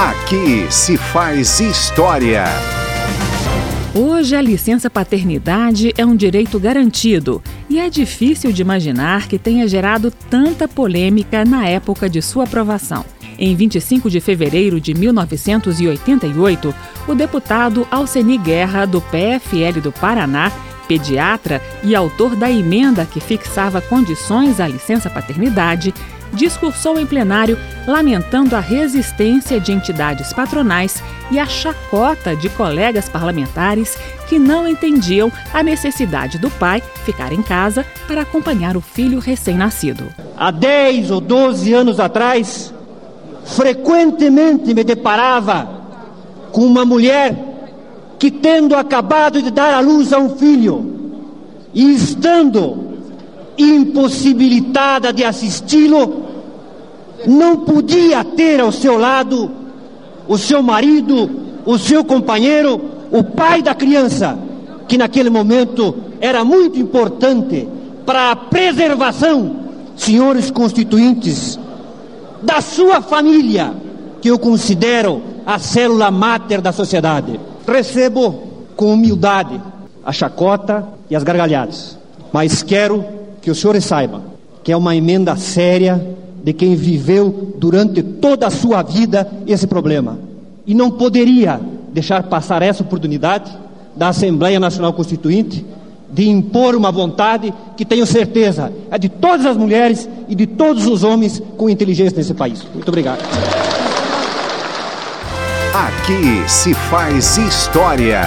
Aqui se faz história. Hoje, a licença paternidade é um direito garantido e é difícil de imaginar que tenha gerado tanta polêmica na época de sua aprovação. Em 25 de fevereiro de 1988, o deputado Alceni Guerra, do PFL do Paraná, pediatra e autor da emenda que fixava condições à licença paternidade, discursou em plenário lamentando a resistência de entidades patronais e a chacota de colegas parlamentares que não entendiam a necessidade do pai ficar em casa para acompanhar o filho recém-nascido. Há 10 ou 12 anos atrás, frequentemente me deparava com uma mulher que, tendo acabado de dar à luz a um filho e estando impossibilitada de assisti-lo, não podia ter ao seu lado o seu marido, o seu companheiro, o pai da criança, que naquele momento era muito importante para a preservação, senhores constituintes, da sua família, que eu considero a célula máter da sociedade. Recebo com humildade a chacota e as gargalhadas, mas quero que os senhores saibam que é uma emenda séria de quem viveu durante toda a sua vida esse problema. E não poderia deixar passar essa oportunidade da Assembleia Nacional Constituinte de impor uma vontade que tenho certeza é de todas as mulheres e de todos os homens com inteligência nesse país. Muito obrigado. Aqui se faz história.